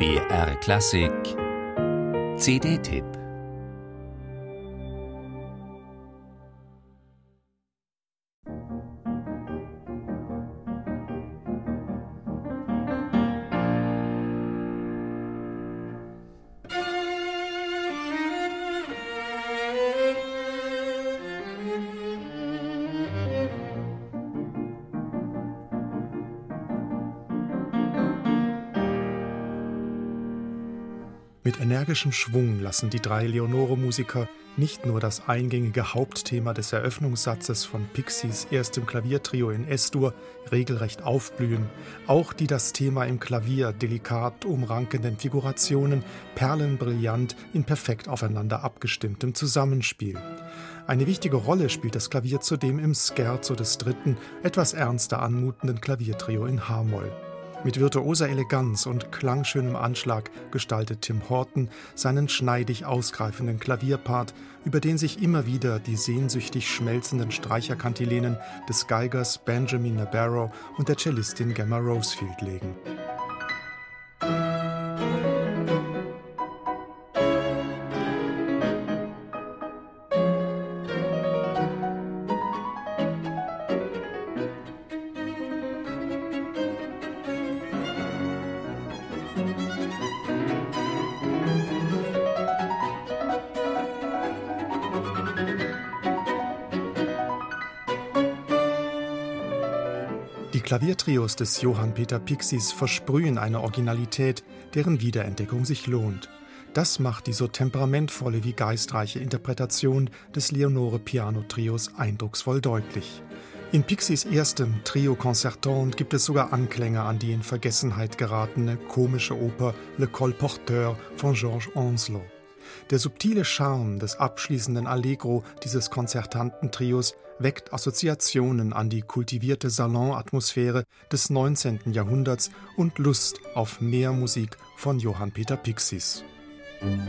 BR Klassik. CD-Tipp Mit energischem Schwung lassen die drei Leonore-Musiker nicht nur das eingängige Hauptthema des Eröffnungssatzes von Pixies erstem Klaviertrio in S-Dur regelrecht aufblühen, auch die das Thema im Klavier delikat umrankenden Figurationen perlenbrillant in perfekt aufeinander abgestimmtem Zusammenspiel. Eine wichtige Rolle spielt das Klavier zudem im Scherzo des dritten, etwas ernster anmutenden Klaviertrio in H-Moll. Mit virtuoser Eleganz und klangschönem Anschlag gestaltet Tim Horton seinen schneidig ausgreifenden Klavierpart, über den sich immer wieder die sehnsüchtig schmelzenden Streicherkantilenen des Geigers Benjamin Nabarro und der Cellistin Gemma Rosefield legen. Die Klaviertrios des Johann Peter Pixies versprühen eine Originalität, deren Wiederentdeckung sich lohnt. Das macht die so temperamentvolle wie geistreiche Interpretation des Leonore Piano Trios eindrucksvoll deutlich. In Pixies erstem Trio Concertant gibt es sogar Anklänge an die in Vergessenheit geratene komische Oper Le Colporteur von Georges Onslow. Der subtile Charme des abschließenden Allegro dieses konzertanten Trios weckt Assoziationen an die kultivierte Salonatmosphäre des 19. Jahrhunderts und Lust auf mehr Musik von Johann Peter Pixies. Musik